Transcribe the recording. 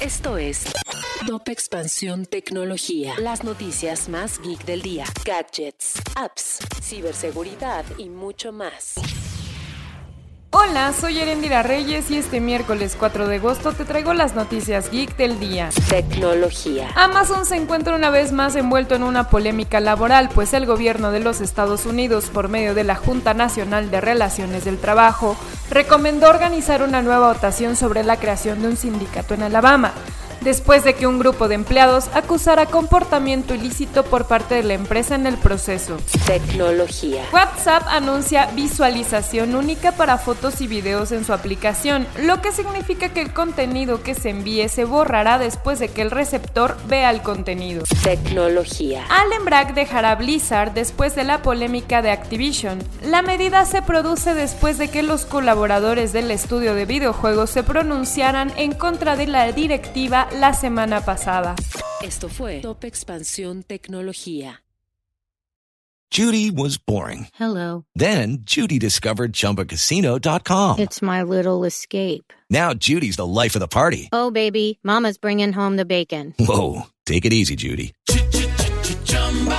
Esto es Top Expansión Tecnología. Las noticias más geek del día. Gadgets, apps, ciberseguridad y mucho más. Hola, soy Erendira Reyes y este miércoles 4 de agosto te traigo las noticias geek del día. Tecnología. Amazon se encuentra una vez más envuelto en una polémica laboral, pues el gobierno de los Estados Unidos, por medio de la Junta Nacional de Relaciones del Trabajo, recomendó organizar una nueva votación sobre la creación de un sindicato en Alabama después de que un grupo de empleados acusara comportamiento ilícito por parte de la empresa en el proceso. Tecnología. WhatsApp anuncia visualización única para fotos y videos en su aplicación, lo que significa que el contenido que se envíe se borrará después de que el receptor vea el contenido. Tecnología. Allen Bragg dejará Blizzard después de la polémica de Activision. La medida se produce después de que los colaboradores del estudio de videojuegos se pronunciaran en contra de la directiva la semana pasada. Esto fue Top Expansión Tecnología. Judy was boring. Hello. Then Judy discovered ChumbaCasino.com. It's my little escape. Now Judy's the life of the party. Oh, baby, Mama's bringing home the bacon. Whoa, take it easy, Judy.